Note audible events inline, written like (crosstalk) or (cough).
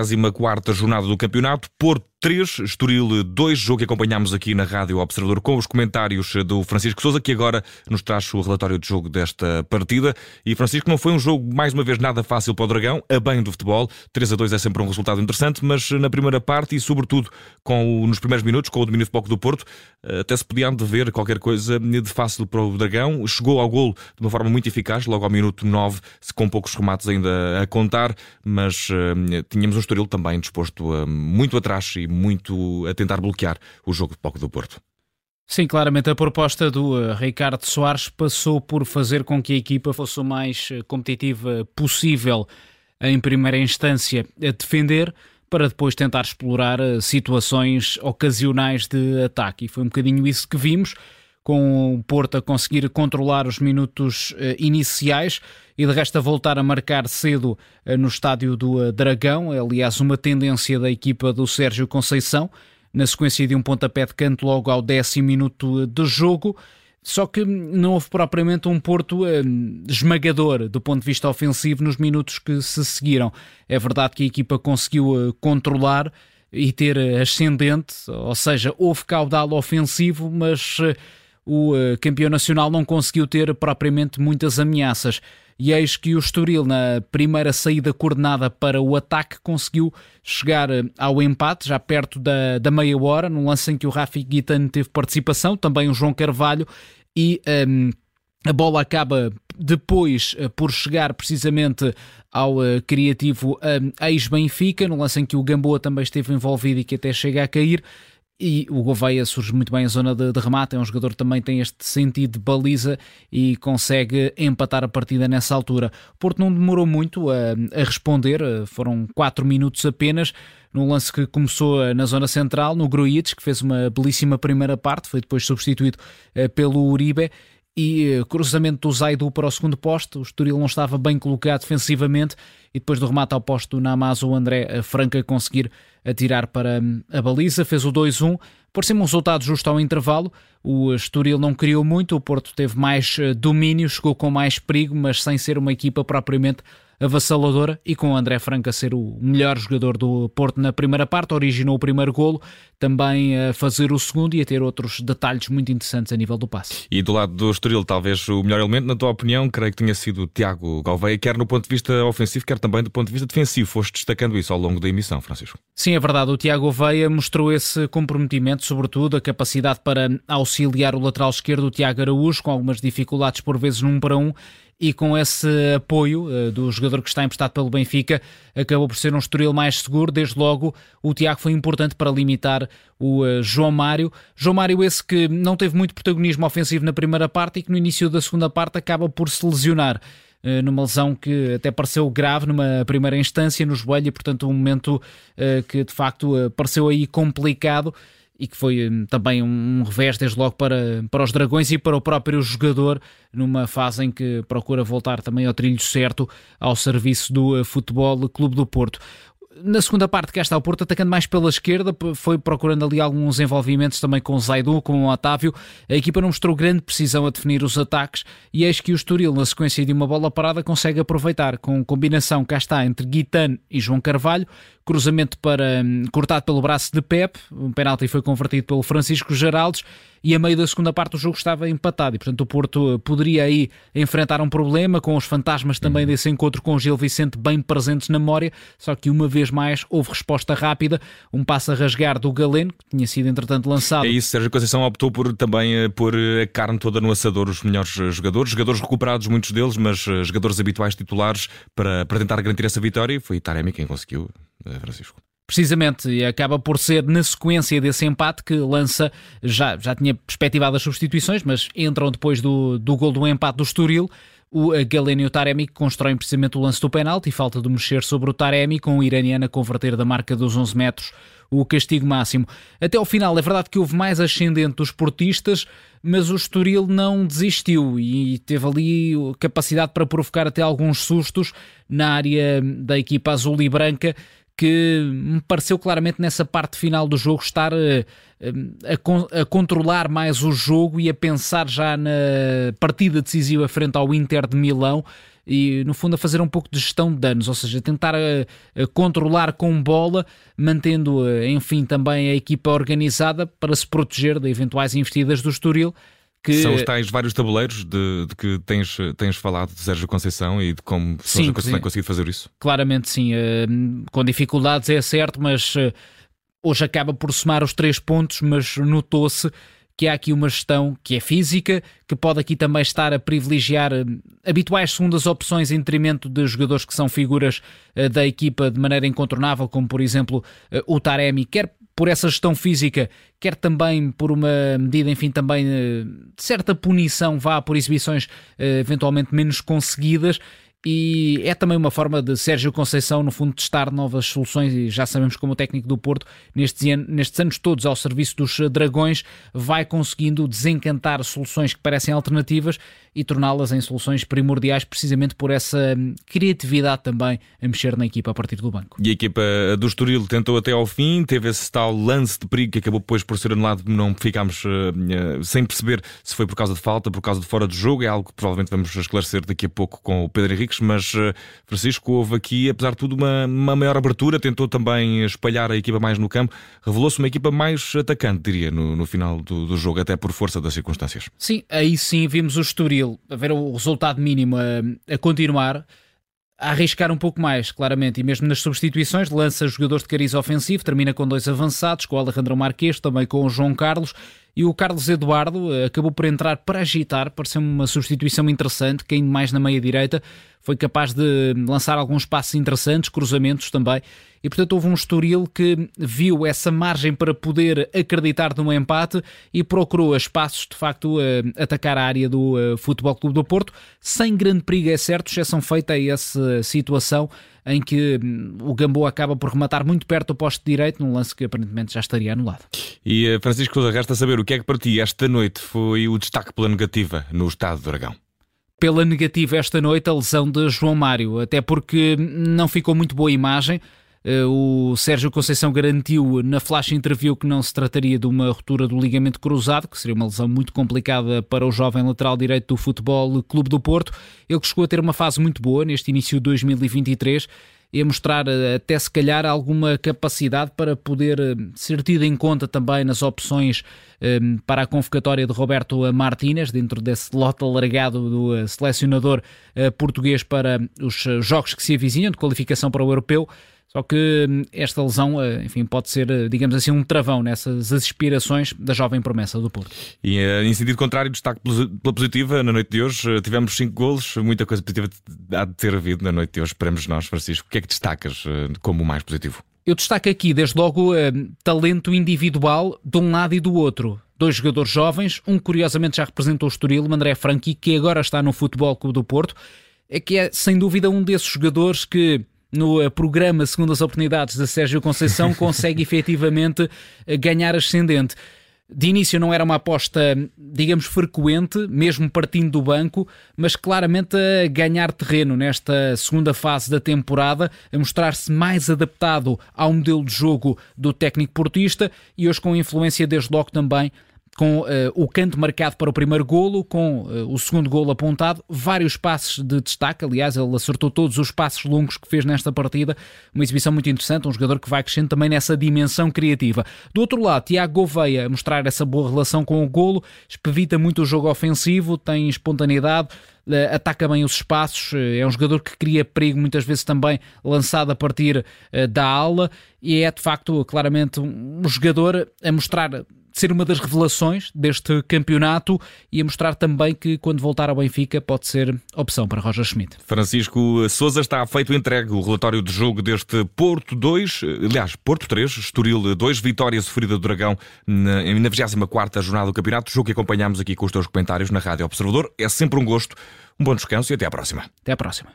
24 jornada do campeonato. Porto 3, Estoril 2, jogo que acompanhámos aqui na Rádio Observador com os comentários do Francisco Souza, que agora nos traz o relatório de jogo desta partida. E Francisco, não foi um jogo, mais uma vez, nada fácil para o Dragão, a bem do futebol. 3 a 2 é sempre um resultado interessante, mas na primeira parte e, sobretudo, com o, nos primeiros minutos, com o domínio de pouco do Porto, até se podia ver qualquer coisa de fácil para o Dragão. Chegou ao golo de uma forma muito eficaz, logo ao minuto 9, com poucos remates ainda a contar, mas tínhamos um Estoril também disposto uh, muito atrás e muito a tentar bloquear o jogo de pouco do Porto. Sim, claramente a proposta do uh, Ricardo Soares passou por fazer com que a equipa fosse o mais uh, competitiva possível em primeira instância a defender, para depois tentar explorar uh, situações ocasionais de ataque. E foi um bocadinho isso que vimos, com o Porto a conseguir controlar os minutos iniciais e de resto a voltar a marcar cedo no estádio do Dragão. É, aliás, uma tendência da equipa do Sérgio Conceição na sequência de um pontapé de canto logo ao décimo minuto de jogo. Só que não houve propriamente um Porto eh, esmagador do ponto de vista ofensivo nos minutos que se seguiram. É verdade que a equipa conseguiu eh, controlar e ter ascendente, ou seja, houve caudal ofensivo, mas eh, o campeão nacional não conseguiu ter propriamente muitas ameaças e eis que o Estoril, na primeira saída coordenada para o ataque, conseguiu chegar eh, ao empate, já perto da, da meia hora, num lance em que o Rafi Guitano teve participação, também o João Carvalho, e um, ehm, a bola acaba depois uh, por chegar precisamente ao uh, criativo um, ehm, ex-Benfica, no lance em que o Gamboa também esteve envolvido e que até chega a cair. E o Gouveia surge muito bem em zona de, de, remate, é um jogador que também tem este sentido de baliza e consegue empatar a partida nessa altura. Porto não demorou muito a, a responder, foram 4 minutos apenas, num lance que começou na zona central, no Grujic, que fez uma belíssima primeira parte, foi depois substituído eh, pelo Uribe, e eh, cruzamento do Zaidu para o segundo posto, o Estoril não estava bem colocado defensivamente e depois do remate ao posto do Namazo, o André Franca conseguir atirar para hum, a baliza, fez o 2-1, por ser um resultado justo ao intervalo, o Estoril não criou muito, o Porto teve mais eh, domínio, chegou com mais perigo, mas sem ser uma equipa propriamente avassaladora. E com o André Franca ser o melhor jogador do Porto na primeira parte, originou o primeiro golo, também a fazer o segundo e a ter outros detalhes muito interessantes a nível do passe. E do lado do Estoril, talvez o melhor elemento, na tua opinião, creio que tenha sido o Tiago Galveia, quer no ponto de vista ofensivo, quer também do ponto de vista defensivo. Foste destacando isso ao longo da emissão, Francisco. Sim, é verdade. O Tiago Galveia mostrou esse comprometimento, sobretudo a capacidade para auxiliar o lateral esquerdo, o Tiago Araújo, com algumas dificuldades por vezes num para um, e com esse apoio uh, do jogador que está emprestado pelo Benfica, acabou por ser um Estoril mais seguro. Desde logo, o Tiago foi importante para limitar o uh, João Mário. João Mário, esse que não teve muito protagonismo ofensivo na primeira parte e que no início da segunda parte acaba por se lesionar eh, numa lesão que até pareceu grave numa primeira instância no joelho e, portanto, um momento que de facto pareceu aí complicado e que foi hum, também um revés desde logo para, para os Dragões e para o próprio jogador numa fase em que procura voltar também ao trilho certo ao serviço do eh, Futebol Clube do Porto na segunda parte, que está o Porto atacando mais pela esquerda, foi procurando ali alguns envolvimentos também com Zaidu, com o Otávio. A equipa não mostrou grande precisão a definir os ataques e eis que o Estoril, na sequência de uma bola parada, consegue aproveitar com combinação, cá está, entre Guitane e João Carvalho, cruzamento para hum, cortado pelo braço de Pep, um penalti foi convertido pelo Francisco Geraldes e a meio da segunda parte o jogo estava empatado e portanto o Porto poderia aí enfrentar um problema com os fantasmas também uhum. desse encontro com o Gil Vicente bem presentes na memória, só que uma vez mais houve resposta rápida, um passo a rasgar do Galeno, que tinha sido entretanto lançado. É isso, Sérgio Conceição optou por também eh, pôr a carne toda no assador os melhores eh, jogadores, jogadores recuperados muitos deles, mas eh, jogadores habituais titulares para, para tentar garantir essa vitória, foi Taremi quem conseguiu, Francisco. Precisamente, acaba por ser na sequência desse empate que lança, já, já tinha perspectivado as substituições, mas entram depois do, do gol do empate do Estoril, o Galeno e o Taremi que constroem precisamente o lance do penalti falta de mexer sobre o Taremi com o iraniano a converter da marca dos 11 metros o castigo máximo. Até ao final, é verdade que houve mais ascendente dos portistas, mas o Estoril não desistiu e teve ali capacidade para provocar até alguns sustos na área da equipa azul e branca que me pareceu claramente nessa parte final do jogo estar eh, a, a, a, controlar mais o jogo e a pensar já na partida decisiva frente ao Inter de Milão e, no fundo, a fazer um pouco de gestão de danos, ou seja, tentar eh, a controlar com bola, mantendo, enfim, também a equipa organizada para se proteger de eventuais investidas do Estoril. Que... São os tais vários tabuleiros de, de, que tens, tens falado de Sérgio Conceição e de como sim, Sérgio Conceição tem conseguido fazer isso? Claramente sim, uh, com dificuldades é certo, mas uh, hoje acaba por somar os três pontos, mas notou-se que há aqui uma gestão que é física, que pode aqui também estar a privilegiar uh, habituais segundas opções em detrimento de jogadores que são figuras da equipa de maneira incontornável, como por exemplo o Taremi, quer por essa gestão física, quer também por uma medida, enfim, também de certa punição, vá por exibições eventualmente menos conseguidas e é também uma forma de Sérgio Conceição, no fundo, testar novas soluções. E já sabemos como o técnico do Porto, nestes, nestes anos todos ao serviço dos Dragões, vai conseguindo desencantar soluções que parecem alternativas e torná-las em soluções primordiais, precisamente por essa criatividade também a mexer na equipa a partir do banco. E a equipa do Estoril tentou até ao fim, teve esse tal lance de perigo que acabou depois por ser anulado, não ficámos uh, sem perceber se foi por causa de falta, por causa de fora de jogo. É algo que provavelmente vamos esclarecer daqui a pouco com o Pedro Henrique mas eh, Francisco, houve aqui, apesar de tudo, uma, uma maior abertura, tentou também espalhar a equipa mais no campo, revelou-se uma equipa mais atacante, diria, no, no final do, do, jogo, até por força das circunstâncias. Sim, aí sim vimos o Estoril a ver o resultado mínimo a, a continuar a arriscar um pouco mais, claramente, e mesmo nas substituições, lança jogadores de cariz ofensivo, termina com dois avançados, com o Alejandro Marques, também com o João Carlos, e o Carlos Eduardo eh, acabou por entrar para agitar, pareceu uma substituição interessante, caindo mais na meia-direita, foi capaz de lançar alguns passos interessantes, cruzamentos também, e portanto houve um Estoril que viu essa margem para poder acreditar num empate e procurou espaços de facto a atacar a área do eh, Futebol Clube do Porto, sem grande perigo, é certo, exceção feita a essa situação em que hum, o Gamboa acaba por rematar muito perto do poste direito, num lance que aparentemente já estaria anulado. E eh, Francisco resta saber o que é que para ti esta noite foi o destaque pela negativa no estado do Dragão pela negativa esta noite a lesão de João Mário, até porque não ficou muito boa imagem. Eh, o Sérgio Conceição garantiu na flash interview que não se trataria de uma ruptura do ligamento cruzado, que seria uma lesão muito complicada para o jovem lateral direito do Futebol Clube do Porto. Ele chegou a ter uma fase muito boa neste início de 2023 e a mostrar eh, até se calhar alguma capacidade para poder eh, ser tido em conta também nas opções para a convocatória de Roberto Martínez, dentro desse lote alargado do selecionador português para os jogos que se avizinham de qualificação para o europeu. Só que hum, esta lesão, eh, enfim, pode ser, eh, digamos assim, um travão nessas aspirações da jovem promessa do Porto. E eh, em sentido contrário, destaque pela positiva, na noite de hoje tivemos cinco golos, muita coisa positiva há de ter havido na noite de hoje, esperamos nós, Francisco. O que é que destacas como o mais positivo? Eu destaco aqui, desde logo, talento individual de um lado e do outro. Dois jogadores jovens, um curiosamente já representou o Estoril, o André Franqui, que agora está no Futebol Clube do Porto, é que é sem dúvida um desses jogadores que no eh, programa Segundas Oportunidades de Sérgio Conceição (laughs) consegue efetivamente eh, ganhar ascendente. De início não era uma aposta, digamos, frequente, mesmo partindo do banco, mas claramente a ganhar terreno nesta segunda fase da temporada, a mostrar-se mais adaptado ao modelo de jogo do técnico portista e hoje com influência desde logo também com uh, o canto marcado para o primeiro golo, com uh, o segundo golo apontado, vários passes de destaque, aliás, ele acertou todos os passos longos que fez nesta partida, uma exibição muito interessante, um jogador que vai crescendo também nessa dimensão criativa. Do outro lado, Tiago Gouveia mostrar essa boa relação com o golo, expedita muito o jogo ofensivo, tem espontaneidade, uh, ataca bem os espaços, é um jogador que cria perigo muitas vezes também lançado a partir da ala e é de facto claramente um jogador a mostrar ser uma das revelações deste campeonato e a mostrar também que quando voltar ao Benfica pode ser opção para Roger Schmidt. Francisco Souza está feito entregue o relatório de jogo deste Porto 2, aliás, Porto 3, Estoril 2, vitória sofrida do Dragão na, na 24ª jornada do campeonato, jogo que acompanhamos aqui com os teus comentários na Rádio Observador. É sempre um gosto, um bom descanso e até à próxima. Até à próxima.